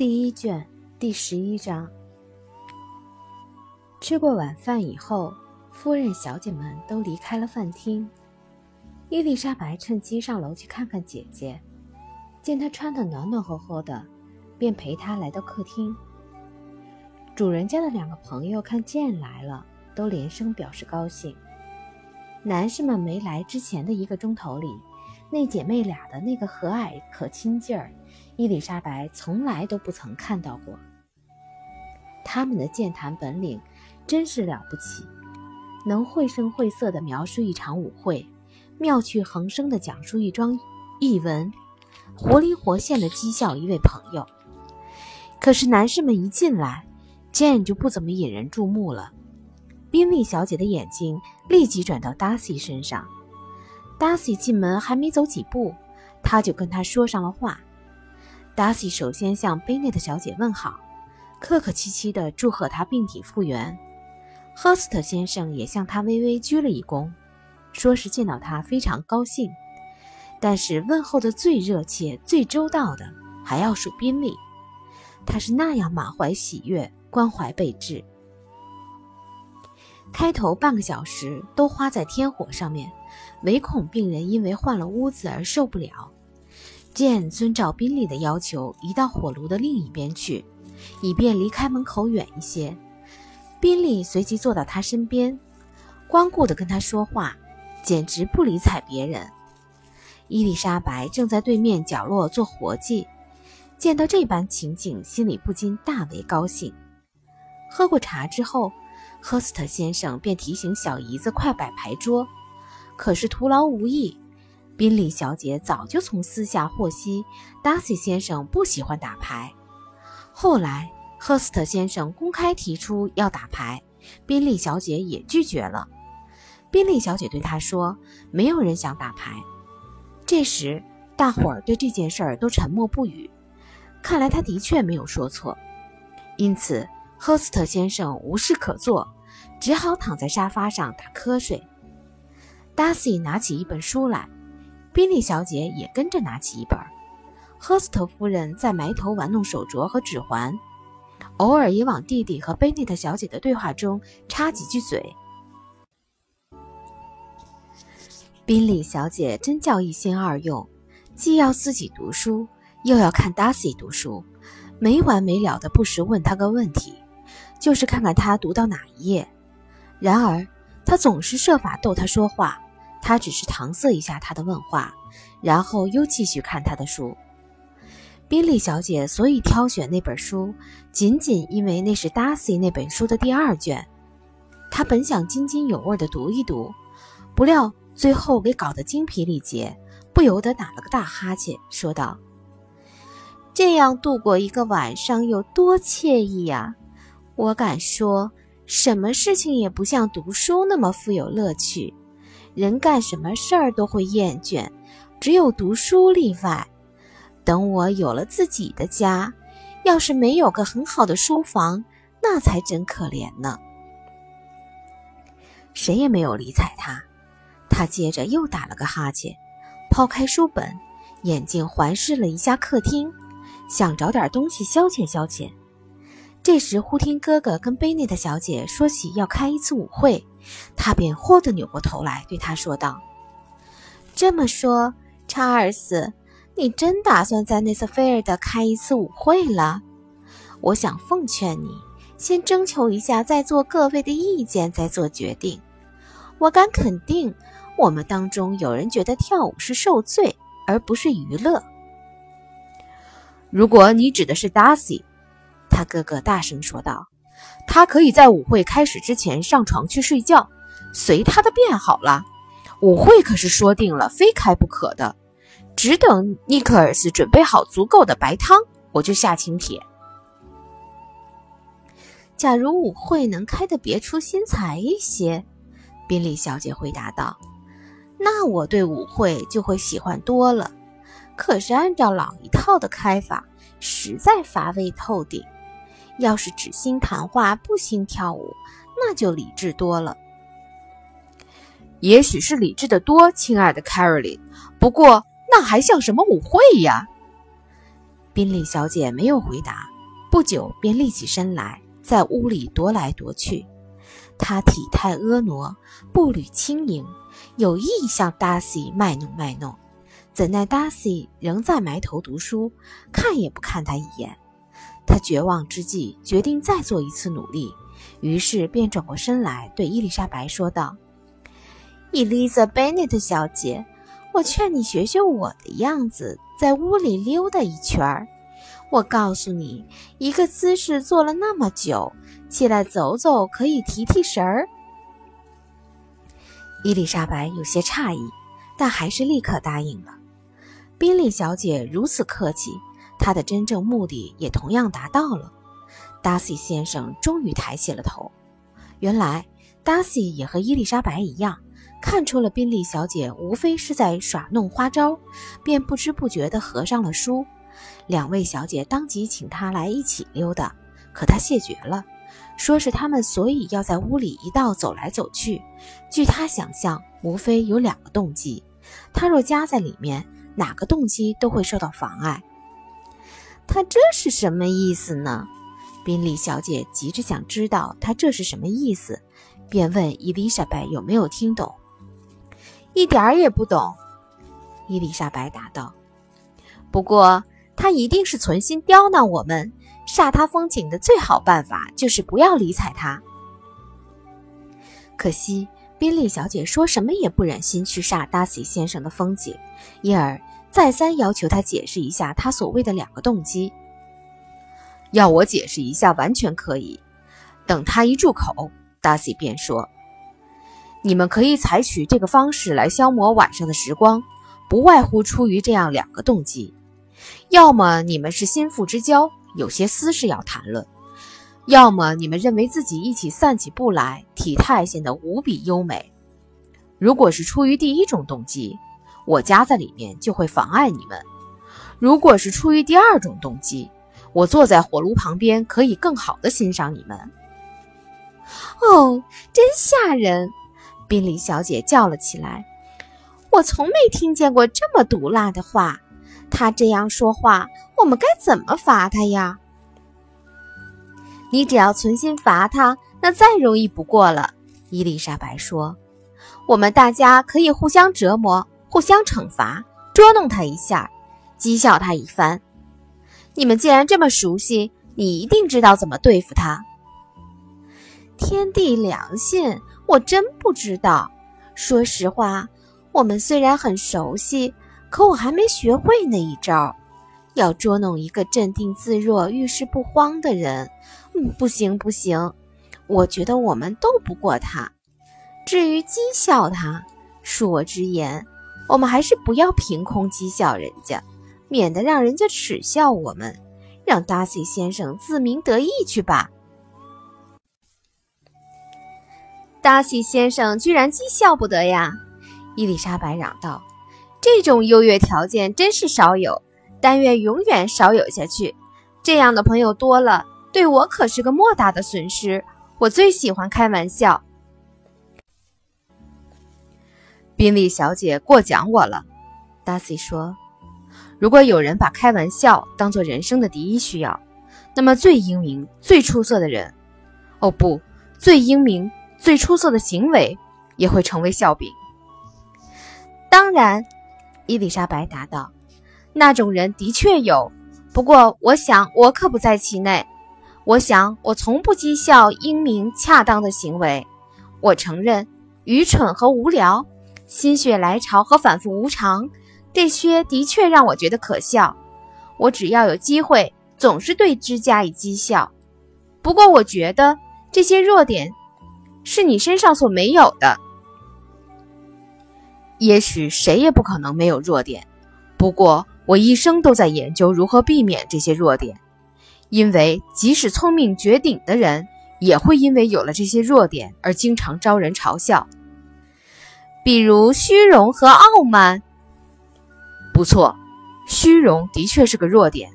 第一卷第十一章。吃过晚饭以后，夫人、小姐们都离开了饭厅。伊丽莎白趁机上楼去看看姐姐，见她穿得暖暖和和的，便陪她来到客厅。主人家的两个朋友看见来了，都连声表示高兴。男士们没来之前的一个钟头里，那姐妹俩的那个和蔼可亲劲儿。伊丽莎白从来都不曾看到过。他们的健谈本领真是了不起，能绘声绘色地描述一场舞会，妙趣横生地讲述一桩译文，活灵活现地讥笑一位朋友。可是男士们一进来，Jane 就不怎么引人注目了。宾利小姐的眼睛立即转到 Darcy 身上。Darcy 进门还没走几步，他就跟他说上了话。达西首先向贝内特小姐问好，客客气气地祝贺她病体复原。赫斯特先生也向她微微鞠了一躬，说是见到她非常高兴。但是问候的最热切、最周到的还要数宾利，他是那样满怀喜悦、关怀备至。开头半个小时都花在天火上面，唯恐病人因为换了屋子而受不了。剑遵照宾利的要求移到火炉的另一边去，以便离开门口远一些。宾利随即坐到他身边，光顾地跟他说话，简直不理睬别人。伊丽莎白正在对面角落做活计，见到这般情景，心里不禁大为高兴。喝过茶之后，赫斯特先生便提醒小姨子快摆牌桌，可是徒劳无益。宾利小姐早就从私下获悉，达西先生不喜欢打牌。后来，赫斯特先生公开提出要打牌，宾利小姐也拒绝了。宾利小姐对他说：“没有人想打牌。”这时，大伙儿对这件事儿都沉默不语。看来他的确没有说错。因此，赫斯特先生无事可做，只好躺在沙发上打瞌睡。达西拿起一本书来。宾利小姐也跟着拿起一本，赫斯特夫人在埋头玩弄手镯和指环，偶尔也往弟弟和贝内特小姐的对话中插几句嘴。宾利小姐真叫一心二用，既要自己读书，又要看达西读书，没完没了的不时问他个问题，就是看看他读到哪一页。然而，他总是设法逗他说话。他只是搪塞一下他的问话，然后又继续看他的书。宾利小姐所以挑选那本书，仅仅因为那是 Darcy 那本书的第二卷。她本想津津有味地读一读，不料最后给搞得精疲力竭，不由得打了个大哈欠，说道：“这样度过一个晚上有多惬意呀！我敢说，什么事情也不像读书那么富有乐趣。”人干什么事儿都会厌倦，只有读书例外。等我有了自己的家，要是没有个很好的书房，那才真可怜呢。谁也没有理睬他。他接着又打了个哈欠，抛开书本，眼睛环视了一下客厅，想找点东西消遣消遣。这时，忽听哥哥跟贝内特小姐说起要开一次舞会。他便豁地扭过头来，对他说道：“这么说，查尔斯，你真打算在内瑟菲尔德开一次舞会了？我想奉劝你，先征求一下在座各位的意见，再做决定。我敢肯定，我们当中有人觉得跳舞是受罪，而不是娱乐。如果你指的是达西，他哥哥大声说道。”他可以在舞会开始之前上床去睡觉，随他的便好了。舞会可是说定了，非开不可的。只等尼克尔斯准备好足够的白汤，我就下请帖。假如舞会能开得别出心裁一些，宾利小姐回答道，那我对舞会就会喜欢多了。可是按照老一套的开法，实在乏味透顶。要是只兴谈话不兴跳舞，那就理智多了。也许是理智的多，亲爱的 Caroline。不过那还像什么舞会呀？宾利小姐没有回答，不久便立起身来，在屋里踱来踱去。她体态婀娜，步履轻盈，有意向达西卖弄卖弄。怎奈达西仍在埋头读书，看也不看他一眼。他绝望之际，决定再做一次努力，于是便转过身来对伊丽莎白说道：“伊丽莎贝内特小姐，我劝你学学我的样子，在屋里溜达一圈儿。我告诉你，一个姿势做了那么久。”起来走走，可以提提神儿。伊丽莎白有些诧异，但还是立刻答应了。宾利小姐如此客气，他的真正目的也同样达到了。达西先生终于抬起了头。原来达西也和伊丽莎白一样，看出了宾利小姐无非是在耍弄花招，便不知不觉地合上了书。两位小姐当即请他来一起溜达，可他谢绝了。说是他们所以要在屋里一道走来走去，据他想象，无非有两个动机。他若夹在里面，哪个动机都会受到妨碍。他这是什么意思呢？宾利小姐急着想知道他这是什么意思，便问伊丽莎白有没有听懂。一点儿也不懂，伊丽莎白答道。不过他一定是存心刁难我们。煞他风景的最好办法就是不要理睬他。可惜宾利小姐说什么也不忍心去煞达西先生的风景，因而再三要求他解释一下他所谓的两个动机。要我解释一下，完全可以。等他一住口，达西便说：“你们可以采取这个方式来消磨晚上的时光，不外乎出于这样两个动机：要么你们是心腹之交。”有些私事要谈论，要么你们认为自己一起散起步来，体态显得无比优美。如果是出于第一种动机，我夹在里面就会妨碍你们；如果是出于第二种动机，我坐在火炉旁边可以更好的欣赏你们。哦，真吓人！宾利小姐叫了起来：“我从没听见过这么毒辣的话。”他这样说话，我们该怎么罚他呀？你只要存心罚他，那再容易不过了。伊丽莎白说：“我们大家可以互相折磨，互相惩罚，捉弄他一下，讥笑他一番。你们既然这么熟悉，你一定知道怎么对付他。”天地良心，我真不知道。说实话，我们虽然很熟悉。可我还没学会那一招，要捉弄一个镇定自若、遇事不慌的人，嗯，不行不行，我觉得我们斗不过他。至于讥笑他，恕我直言，我们还是不要凭空讥笑人家，免得让人家耻笑我们，让达西先生自鸣得意去吧。达西先生居然讥笑不得呀！伊丽莎白嚷道。这种优越条件真是少有，但愿永远少有下去。这样的朋友多了，对我可是个莫大的损失。我最喜欢开玩笑。宾利小姐过奖我了，达西说：“如果有人把开玩笑当做人生的第一需要，那么最英明、最出色的人，哦不，最英明、最出色的行为也会成为笑柄。当然。”伊丽莎白答道：“那种人的确有，不过我想我可不在其内。我想我从不讥笑英明恰当的行为。我承认，愚蠢和无聊、心血来潮和反复无常，这些的确让我觉得可笑。我只要有机会，总是对之加以讥笑。不过，我觉得这些弱点是你身上所没有的。”也许谁也不可能没有弱点，不过我一生都在研究如何避免这些弱点，因为即使聪明绝顶的人，也会因为有了这些弱点而经常招人嘲笑。比如虚荣和傲慢。不错，虚荣的确是个弱点，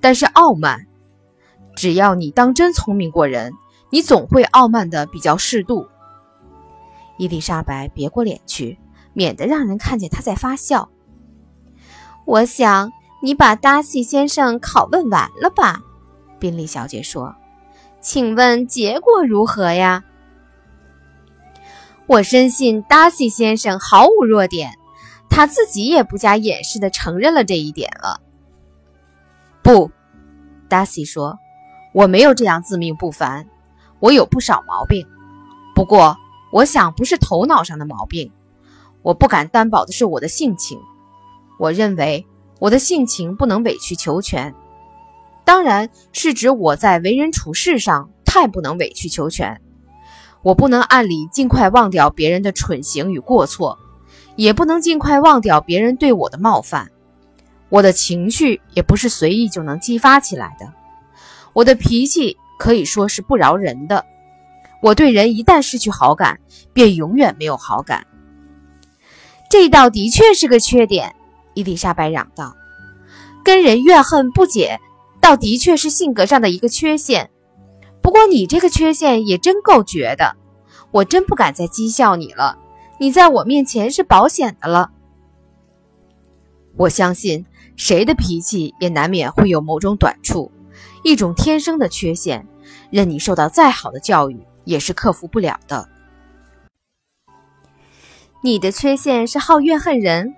但是傲慢，只要你当真聪明过人，你总会傲慢的比较适度。伊丽莎白别过脸去。免得让人看见她在发笑。我想你把达西先生拷问完了吧？宾利小姐说：“请问结果如何呀？”我深信达西先生毫无弱点，他自己也不加掩饰地承认了这一点了。不，达西说：“我没有这样自命不凡，我有不少毛病，不过我想不是头脑上的毛病。我不敢担保的是我的性情。我认为我的性情不能委曲求全，当然是指我在为人处事上太不能委曲求全。”我不能按理尽快忘掉别人的蠢行与过错，也不能尽快忘掉别人对我的冒犯。我的情绪也不是随意就能激发起来的。我的脾气可以说是不饶人的。我对人一旦失去好感，便永远没有好感。这倒的确是个缺点，伊丽莎白嚷道：“跟人怨恨不解，倒的确是性格上的一个缺陷。”不过你这个缺陷也真够绝的，我真不敢再讥笑你了。你在我面前是保险的了。我相信谁的脾气也难免会有某种短处，一种天生的缺陷，任你受到再好的教育也是克服不了的。你的缺陷是好怨恨人。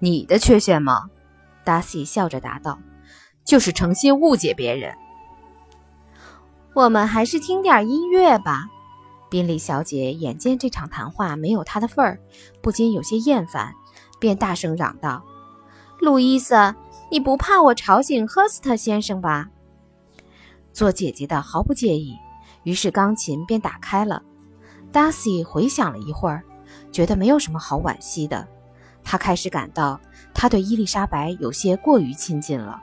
你的缺陷吗？达西笑着答道：“就是诚心误解别人。”我们还是听点音乐吧。宾利小姐眼见这场谈话没有她的份儿，不禁有些厌烦，便大声嚷道：“路易斯，你不怕我吵醒赫斯特先生吧？”做姐姐的毫不介意，于是钢琴便打开了。达西回想了一会儿，觉得没有什么好惋惜的。他开始感到他对伊丽莎白有些过于亲近了。